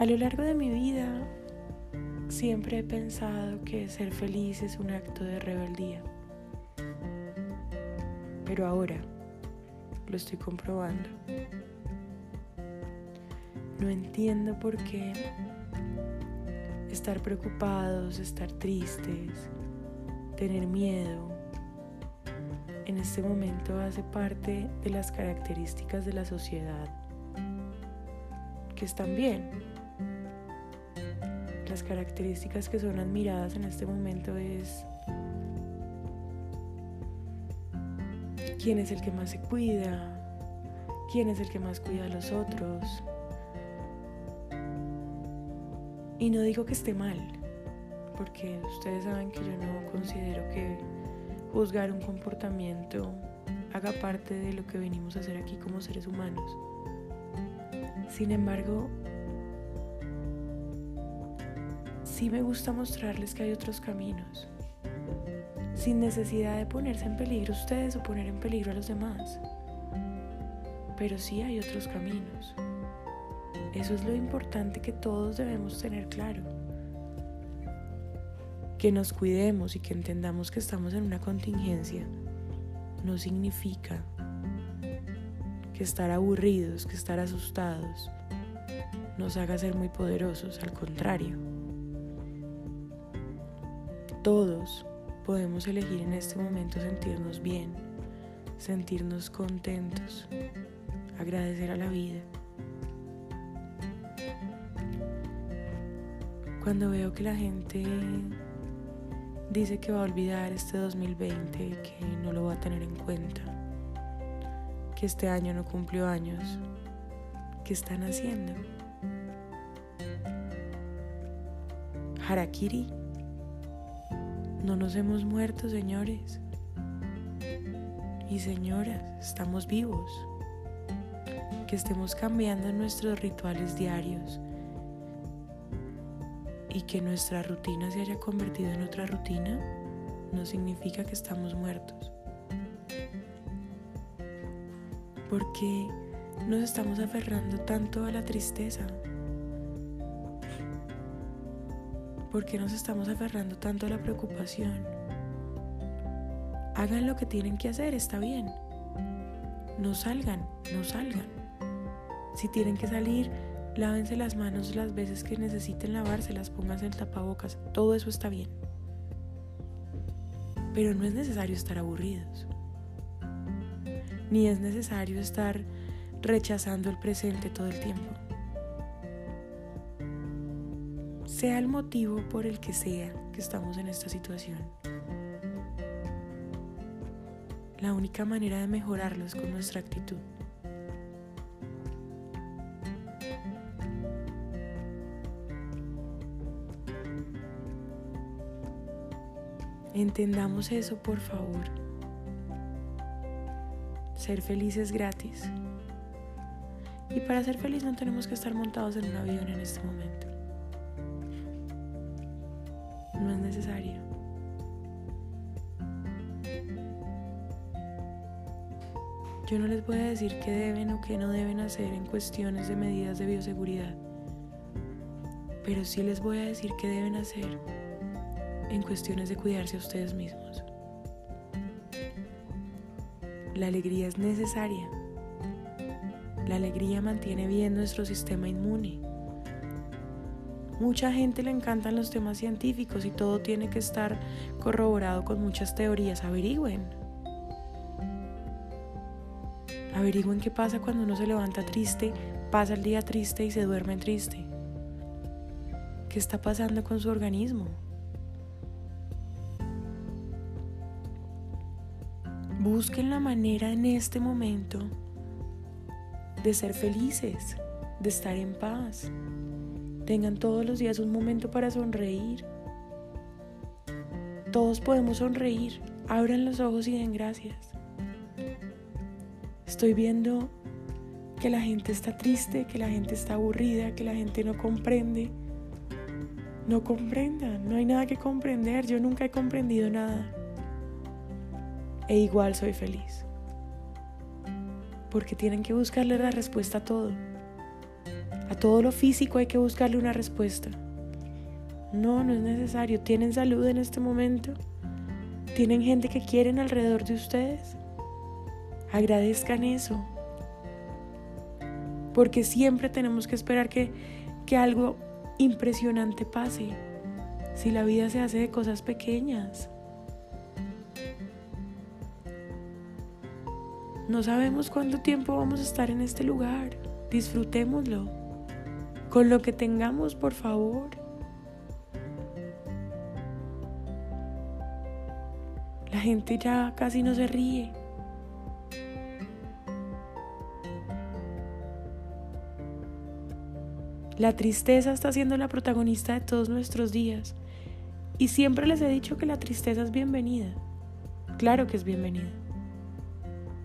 A lo largo de mi vida siempre he pensado que ser feliz es un acto de rebeldía. Pero ahora lo estoy comprobando. No entiendo por qué estar preocupados, estar tristes, tener miedo, en este momento hace parte de las características de la sociedad que están bien. Las características que son admiradas en este momento es quién es el que más se cuida, quién es el que más cuida a los otros. Y no digo que esté mal, porque ustedes saben que yo no considero que juzgar un comportamiento haga parte de lo que venimos a hacer aquí como seres humanos. Sin embargo, sí me gusta mostrarles que hay otros caminos, sin necesidad de ponerse en peligro ustedes o poner en peligro a los demás. Pero sí hay otros caminos. Eso es lo importante que todos debemos tener claro. Que nos cuidemos y que entendamos que estamos en una contingencia no significa que estar aburridos, que estar asustados nos haga ser muy poderosos, al contrario. Todos podemos elegir en este momento sentirnos bien, sentirnos contentos, agradecer a la vida. Cuando veo que la gente dice que va a olvidar este 2020, que no lo va a tener en cuenta, que este año no cumplió años. ¿Qué están haciendo? Harakiri. No nos hemos muerto, señores. Y señoras, estamos vivos. Que estemos cambiando nuestros rituales diarios y que nuestra rutina se haya convertido en otra rutina no significa que estamos muertos. Porque nos estamos aferrando tanto a la tristeza? ¿Por qué nos estamos aferrando tanto a la preocupación? Hagan lo que tienen que hacer, está bien. No salgan, no salgan. Si tienen que salir, Lávense las manos las veces que necesiten lavárselas, pónganse el tapabocas, todo eso está bien. Pero no es necesario estar aburridos. Ni es necesario estar rechazando el presente todo el tiempo. Sea el motivo por el que sea que estamos en esta situación. La única manera de mejorarlo es con nuestra actitud. Entendamos eso, por favor. Ser feliz es gratis. Y para ser feliz no tenemos que estar montados en un avión en este momento. No es necesario. Yo no les voy a decir qué deben o qué no deben hacer en cuestiones de medidas de bioseguridad, pero sí les voy a decir qué deben hacer en cuestiones de cuidarse a ustedes mismos. La alegría es necesaria. La alegría mantiene bien nuestro sistema inmune. Mucha gente le encantan los temas científicos y todo tiene que estar corroborado con muchas teorías. Averigüen. Averigüen qué pasa cuando uno se levanta triste, pasa el día triste y se duerme triste. ¿Qué está pasando con su organismo? Busquen la manera en este momento de ser felices, de estar en paz. Tengan todos los días un momento para sonreír. Todos podemos sonreír. Abran los ojos y den gracias. Estoy viendo que la gente está triste, que la gente está aburrida, que la gente no comprende. No comprendan, no hay nada que comprender. Yo nunca he comprendido nada e igual soy feliz. Porque tienen que buscarle la respuesta a todo. A todo lo físico hay que buscarle una respuesta. No, no es necesario. ¿Tienen salud en este momento? ¿Tienen gente que quieren alrededor de ustedes? Agradezcan eso. Porque siempre tenemos que esperar que, que algo impresionante pase. Si la vida se hace de cosas pequeñas. No sabemos cuánto tiempo vamos a estar en este lugar. Disfrutémoslo. Con lo que tengamos, por favor. La gente ya casi no se ríe. La tristeza está siendo la protagonista de todos nuestros días. Y siempre les he dicho que la tristeza es bienvenida. Claro que es bienvenida.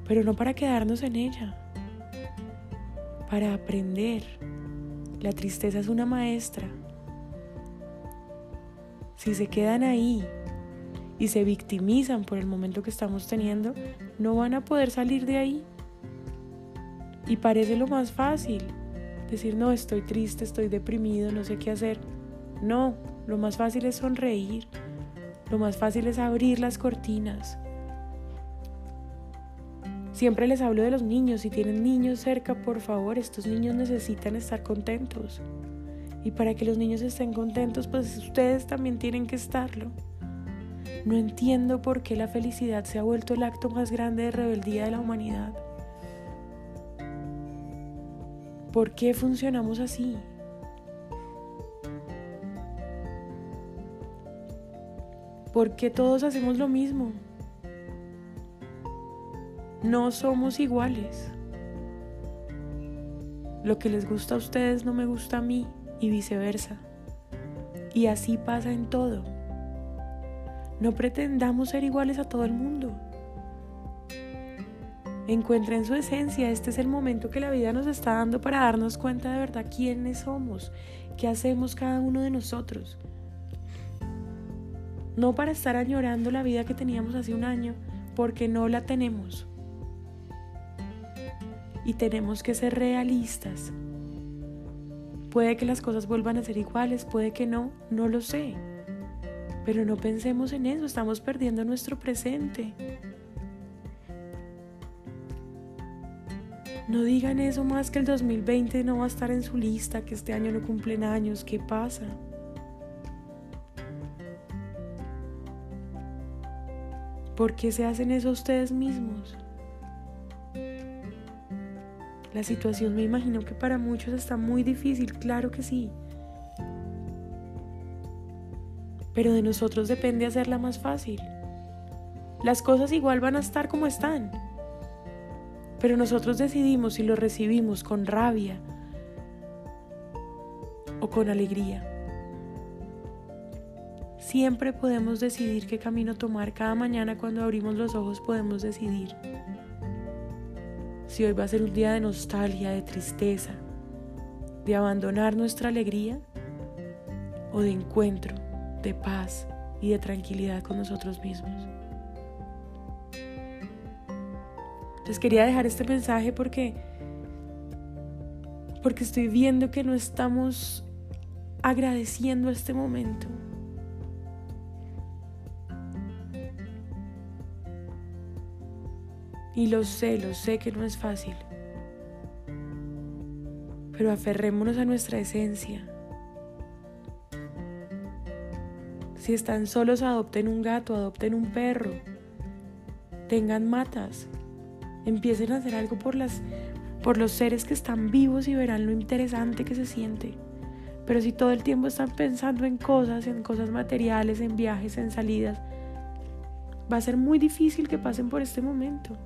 Pero no para quedarnos en ella. Para aprender. La tristeza es una maestra. Si se quedan ahí y se victimizan por el momento que estamos teniendo, no van a poder salir de ahí. Y parece lo más fácil. Decir, no, estoy triste, estoy deprimido, no sé qué hacer. No, lo más fácil es sonreír. Lo más fácil es abrir las cortinas. Siempre les hablo de los niños. Si tienen niños cerca, por favor, estos niños necesitan estar contentos. Y para que los niños estén contentos, pues ustedes también tienen que estarlo. No entiendo por qué la felicidad se ha vuelto el acto más grande de rebeldía de la humanidad. ¿Por qué funcionamos así? ¿Por qué todos hacemos lo mismo? No somos iguales. Lo que les gusta a ustedes no me gusta a mí y viceversa. Y así pasa en todo. No pretendamos ser iguales a todo el mundo. Encuentren su esencia. Este es el momento que la vida nos está dando para darnos cuenta de verdad quiénes somos, qué hacemos cada uno de nosotros. No para estar añorando la vida que teníamos hace un año, porque no la tenemos. Y tenemos que ser realistas. Puede que las cosas vuelvan a ser iguales, puede que no, no lo sé. Pero no pensemos en eso, estamos perdiendo nuestro presente. No digan eso más que el 2020 no va a estar en su lista, que este año no cumplen años, ¿qué pasa? ¿Por qué se hacen eso ustedes mismos? La situación me imagino que para muchos está muy difícil, claro que sí. pero de nosotros depende hacerla más fácil. Las cosas igual van a estar como están, pero nosotros decidimos si lo recibimos con rabia o con alegría. Siempre podemos decidir qué camino tomar. Cada mañana cuando abrimos los ojos podemos decidir si hoy va a ser un día de nostalgia, de tristeza, de abandonar nuestra alegría o de encuentro de paz y de tranquilidad con nosotros mismos. Les quería dejar este mensaje porque porque estoy viendo que no estamos agradeciendo este momento. Y lo sé, lo sé que no es fácil. Pero aferrémonos a nuestra esencia Si están solos, adopten un gato, adopten un perro. Tengan matas. Empiecen a hacer algo por, las, por los seres que están vivos y verán lo interesante que se siente. Pero si todo el tiempo están pensando en cosas, en cosas materiales, en viajes, en salidas, va a ser muy difícil que pasen por este momento.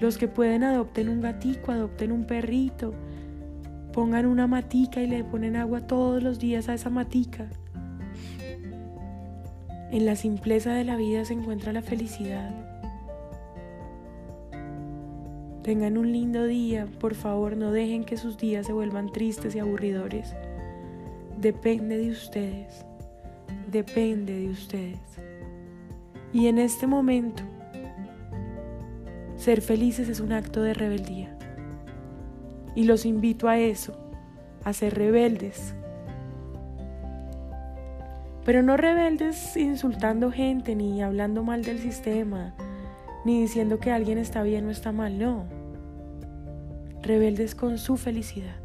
Los que pueden adopten un gatico, adopten un perrito, pongan una matica y le ponen agua todos los días a esa matica. En la simpleza de la vida se encuentra la felicidad. Tengan un lindo día, por favor no dejen que sus días se vuelvan tristes y aburridores. Depende de ustedes, depende de ustedes. Y en este momento, ser felices es un acto de rebeldía. Y los invito a eso, a ser rebeldes. Pero no rebeldes insultando gente, ni hablando mal del sistema, ni diciendo que alguien está bien o está mal, no. Rebeldes con su felicidad.